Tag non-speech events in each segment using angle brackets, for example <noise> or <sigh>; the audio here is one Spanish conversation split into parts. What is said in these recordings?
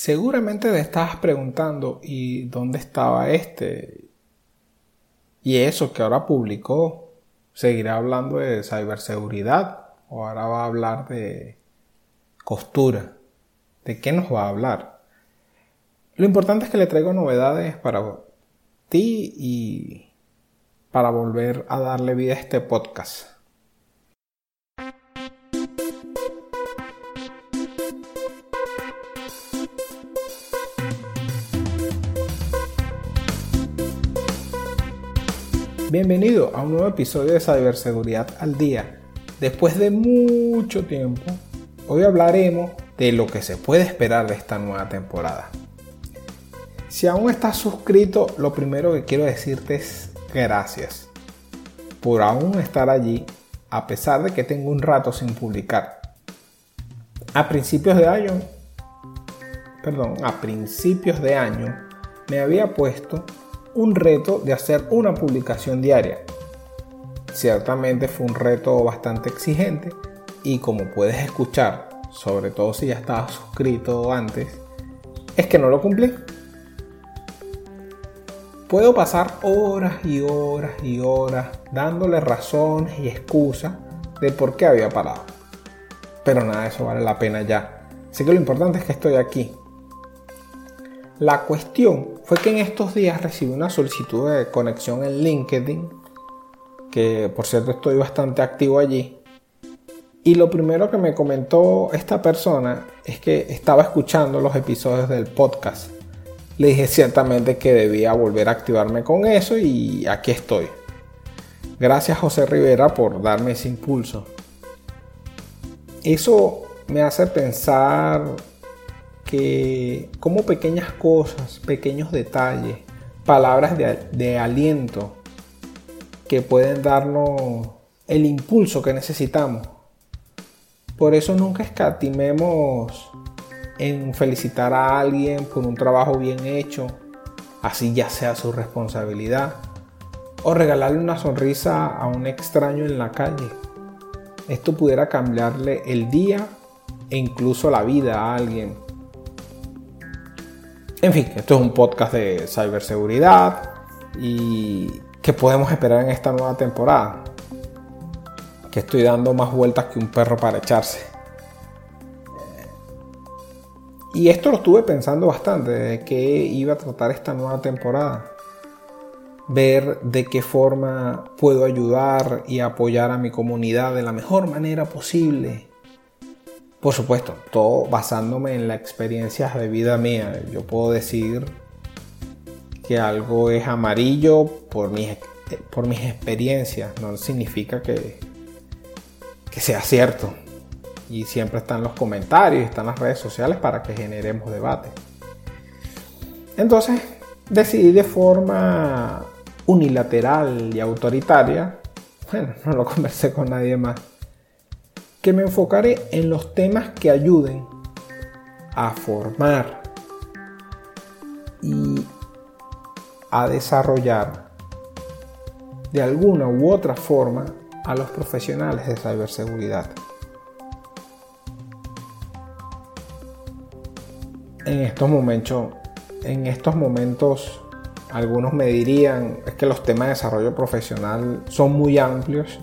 Seguramente te estabas preguntando, ¿y dónde estaba este? Y eso que ahora publicó, ¿seguirá hablando de ciberseguridad o ahora va a hablar de costura? ¿De qué nos va a hablar? Lo importante es que le traigo novedades para ti y para volver a darle vida a este podcast. Bienvenido a un nuevo episodio de Ciberseguridad al Día. Después de mucho tiempo, hoy hablaremos de lo que se puede esperar de esta nueva temporada. Si aún estás suscrito, lo primero que quiero decirte es gracias por aún estar allí a pesar de que tengo un rato sin publicar. A principios de año, perdón, a principios de año me había puesto un reto de hacer una publicación diaria. Ciertamente fue un reto bastante exigente y como puedes escuchar, sobre todo si ya estabas suscrito antes, es que no lo cumplí. Puedo pasar horas y horas y horas dándole razones y excusas de por qué había parado. Pero nada, eso vale la pena ya. Así que lo importante es que estoy aquí la cuestión fue que en estos días recibí una solicitud de conexión en LinkedIn, que por cierto estoy bastante activo allí. Y lo primero que me comentó esta persona es que estaba escuchando los episodios del podcast. Le dije ciertamente que debía volver a activarme con eso y aquí estoy. Gracias José Rivera por darme ese impulso. Eso me hace pensar que como pequeñas cosas, pequeños detalles, palabras de, aliento que pueden darnos el impulso que necesitamos. Por eso nunca escatimemos en felicitar a alguien por un trabajo bien hecho, así ya sea su responsabilidad, o regalarle una sonrisa a un extraño en la calle. Esto pudiera cambiarle el día e incluso la vida a alguien. En fin, esto es un podcast de ciberseguridad y qué podemos esperar en esta nueva temporada. Que estoy dando más vueltas que un perro para echarse. Y esto lo estuve pensando bastante, de qué iba a tratar esta nueva temporada. Ver de qué forma puedo ayudar y apoyar a mi comunidad de la mejor manera posible por supuesto, todo basándome en la experiencia de vida mía. Yo puedo decir que algo es amarillo por mis, por mis experiencias, no significa que, que sea cierto. Y siempre están los comentarios, están las redes sociales para que generemos debate. Entonces decidí de forma unilateral y autoritaria, bueno, <laughs> no lo conversé con nadie más, que me enfocaré en los temas que ayuden a formar y a desarrollar de alguna u otra forma a los profesionales de ciberseguridad. En estos momentos, en estos momentos algunos me dirían es que los temas de desarrollo profesional son muy amplios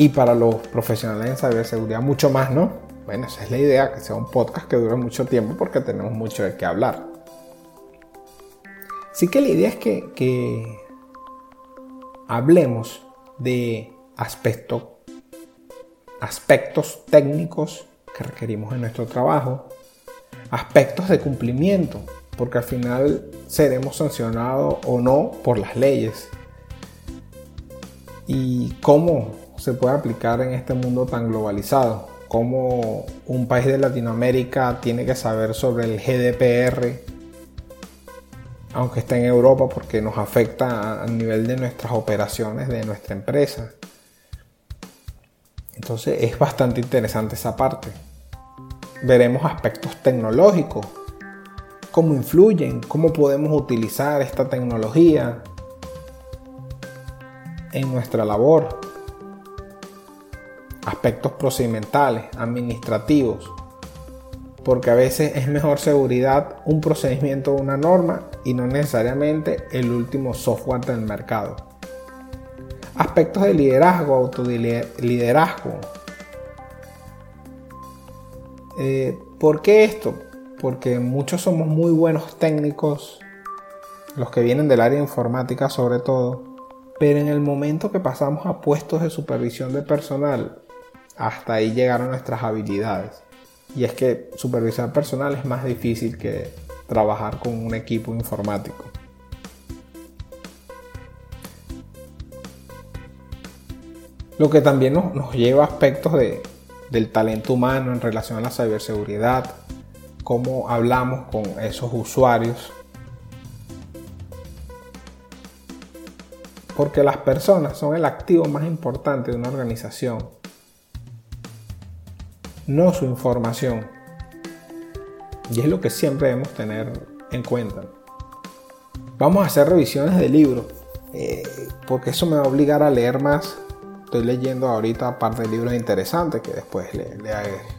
y para los profesionales en ciberseguridad mucho más, ¿no? Bueno, esa es la idea, que sea un podcast que dure mucho tiempo porque tenemos mucho de qué hablar. Así que la idea es que, hablemos de aspectos técnicos que requerimos en nuestro trabajo, aspectos de cumplimiento, porque al final seremos sancionados o no por las leyes. Y cómo se puede aplicar en este mundo tan globalizado. Cómo un país de Latinoamérica tiene que saber sobre el GDPR, aunque está en Europa, porque nos afecta a nivel de nuestras operaciones, de nuestra empresa. Entonces es bastante interesante esa parte. Veremos aspectos tecnológicos, cómo influyen, cómo podemos utilizar esta tecnología en nuestra labor aspectos procedimentales, administrativos. porque a veces es mejor seguridad un procedimiento o una norma y no necesariamente el último software del mercado. Aspectos de liderazgo, autoliderazgo. Eh, ¿Por qué esto? Porque muchos somos muy buenos técnicos, los que vienen del área informática sobre todo, pero en el momento que pasamos a puestos de supervisión de personal, hasta ahí llegaron nuestras habilidades. Y es que supervisar personal es más difícil que trabajar con un equipo informático. Lo que también nos, lleva a aspectos del talento humano en relación a la ciberseguridad, cómo hablamos con esos usuarios. Porque las personas son el activo más importante de una organización no su información. Y es lo que siempre debemos tener en cuenta. Vamos a hacer revisiones de libros, eh, porque eso me va a obligar a leer más. Estoy leyendo ahorita parte de libros interesantes que después le, le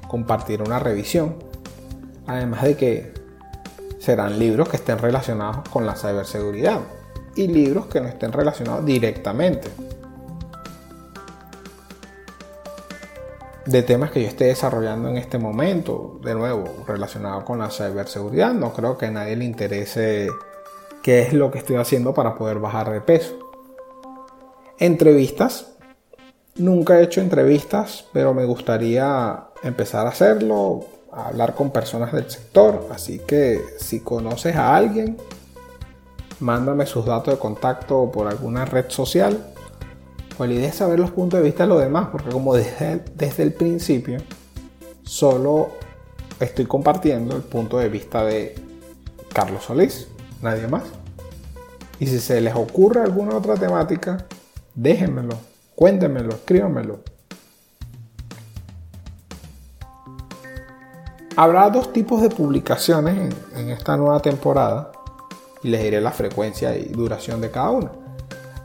compartiré una revisión. Además de que serán libros que estén relacionados con la ciberseguridad y libros que no estén relacionados directamente. De temas que yo esté desarrollando en este momento, de nuevo, relacionado con la ciberseguridad. No creo que a nadie le interese qué es lo que estoy haciendo para poder bajar de peso. Entrevistas. Nunca he hecho entrevistas, pero me gustaría empezar a hacerlo, a hablar con personas del sector. Así que si conoces a alguien, mándame sus datos de contacto por alguna red social idea es saber los puntos de vista de los demás, porque como desde, desde el principio, solo estoy compartiendo el punto de vista de Carlos Solís, nadie más. Y si se les ocurre alguna otra temática, déjenmelo, cuéntenmelo, escríbanmelo. Habrá dos tipos de publicaciones en esta nueva temporada y les diré la frecuencia y duración de cada una.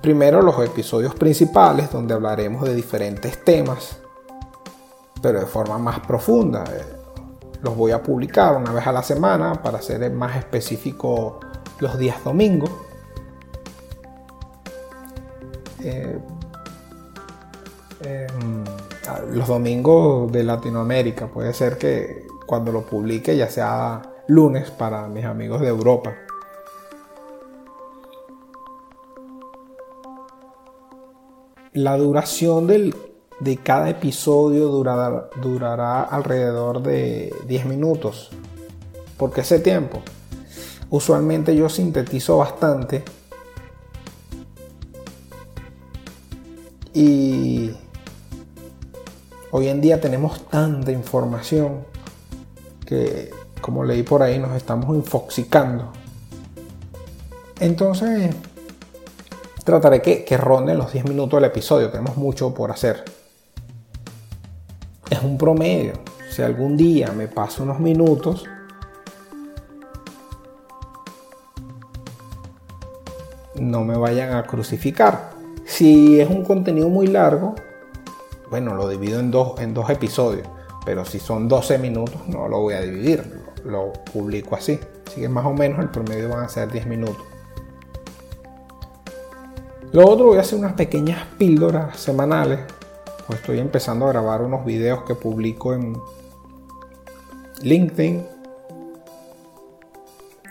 Primero los episodios principales donde hablaremos de diferentes temas, pero de forma más profunda. Eh, los voy a publicar una vez a la semana para ser más específico los días domingos. Eh, em, los domingos de Latinoamérica. Puede ser que cuando lo publique ya sea lunes para mis amigos de Europa. La duración de cada episodio durará, durará alrededor de 10 minutos. ¿Por qué ese tiempo? Usualmente yo sintetizo bastante y hoy en día tenemos tanta información que, como leí por ahí, nos estamos infoxicando. Entonces, trataré que, que ronde los 10 minutos del episodio. Tenemos mucho por hacer. Es un promedio. Si algún día me paso unos minutos, no me vayan a crucificar. Si es un contenido muy largo, bueno, lo divido en dos, en dos episodios. Pero si son 12 minutos, no lo voy a dividir. Lo, lo publico así. Así que más o menos el promedio van a ser 10 minutos. Lo otro voy a hacer unas pequeñas píldoras semanales. Pues estoy empezando a grabar unos videos que publico en LinkedIn.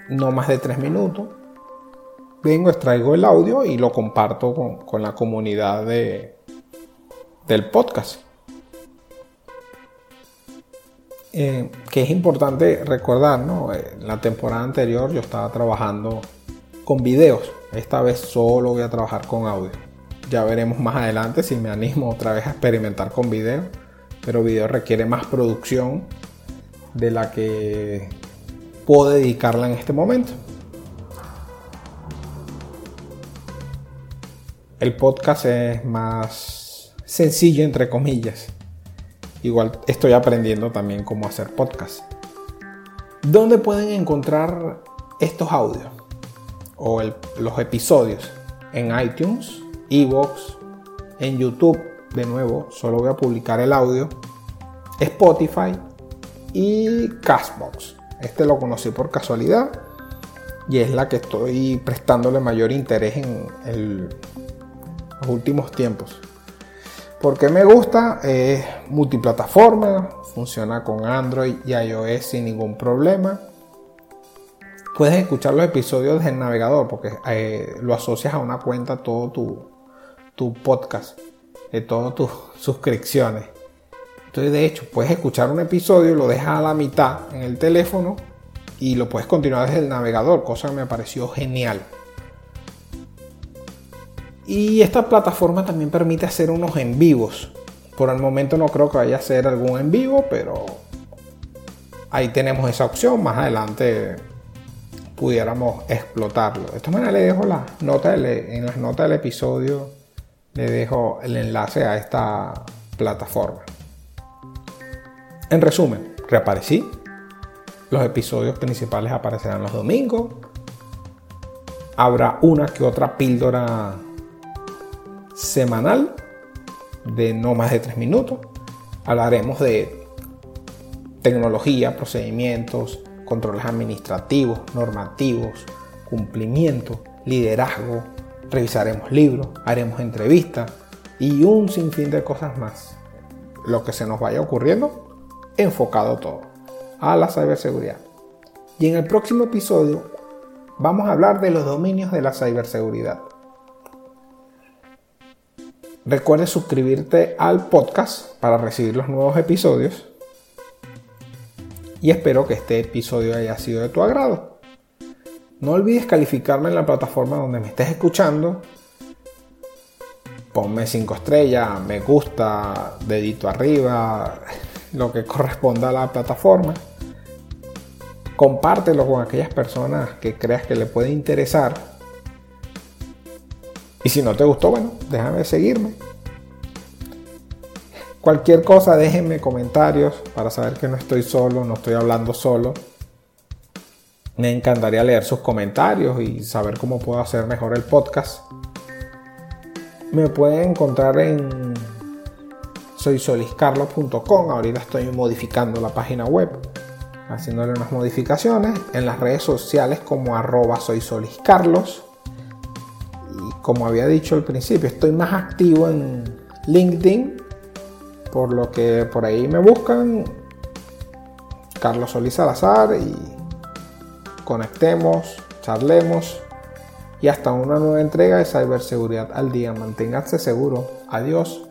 No más de 3 minutos. Vengo, extraigo el audio y lo comparto con, la comunidad de, del podcast. Eh, que es importante recordar, ¿no? En la temporada anterior yo estaba trabajando con videos esta vez solo voy a trabajar con audio. Ya veremos más adelante si me animo otra vez a experimentar con video. Pero video requiere más producción de la que puedo dedicarla en este momento. El podcast es más sencillo entre comillas. Igual estoy aprendiendo también cómo hacer podcast. ¿Dónde pueden encontrar estos audios? O los episodios en iTunes, Evox, en YouTube. De nuevo, solo voy a publicar el audio. Spotify y Castbox. Este lo conocí por casualidad y es la que estoy prestándole mayor interés en los últimos tiempos. Porque me gusta, es multiplataforma, funciona con Android y iOS sin ningún problema. Puedes escuchar los episodios desde el navegador porque eh, lo asocias a una cuenta todo tu, tu podcast, de todas tus <laughs> suscripciones. Entonces, de hecho, puedes escuchar un episodio, lo dejas a la mitad en el teléfono y lo puedes continuar desde el navegador, cosa que me pareció genial. Y esta plataforma también permite hacer unos en vivos. Por el momento no creo que vaya a ser algún en vivo, pero ahí tenemos esa opción. Más adelante pudiéramos explotarlo. De esta manera le dejo la nota en las notas del episodio, le dejo el enlace a esta plataforma. En resumen, reaparecí. Los episodios principales aparecerán los domingos. Habrá una que otra píldora semanal de no más de tres minutos. Hablaremos de tecnología, procedimientos, controles administrativos, normativos, cumplimiento, liderazgo. Revisaremos libros, haremos entrevistas y un sinfín de cosas más. Lo que se nos vaya ocurriendo, enfocado todo a la ciberseguridad. Y en el próximo episodio vamos a hablar de los dominios de la ciberseguridad. Recuerda suscribirte al podcast para recibir los nuevos episodios. Y espero que este episodio haya sido de tu agrado. No olvides calificarme en la plataforma donde me estés escuchando. Ponme 5 estrellas, me gusta, dedito arriba, lo que corresponda a la plataforma. Compártelo con aquellas personas que creas que le puede interesar y si no te gustó, bueno, déjame seguirme. Cualquier cosa, déjenme comentarios para saber que no estoy solo, no estoy hablando solo. Me encantaría leer sus comentarios y saber cómo puedo hacer mejor el podcast. Me pueden encontrar en soysoliscarlos.com. Ahorita estoy modificando la página web, haciéndole unas modificaciones. En las redes sociales como arroba soysoliscarlos como había dicho al principio, estoy más activo en LinkedIn, por lo que por ahí me buscan Carlos Solís Salazar y conectemos, charlemos y hasta una nueva entrega de ciberseguridad al día. Manténganse seguros. Adiós.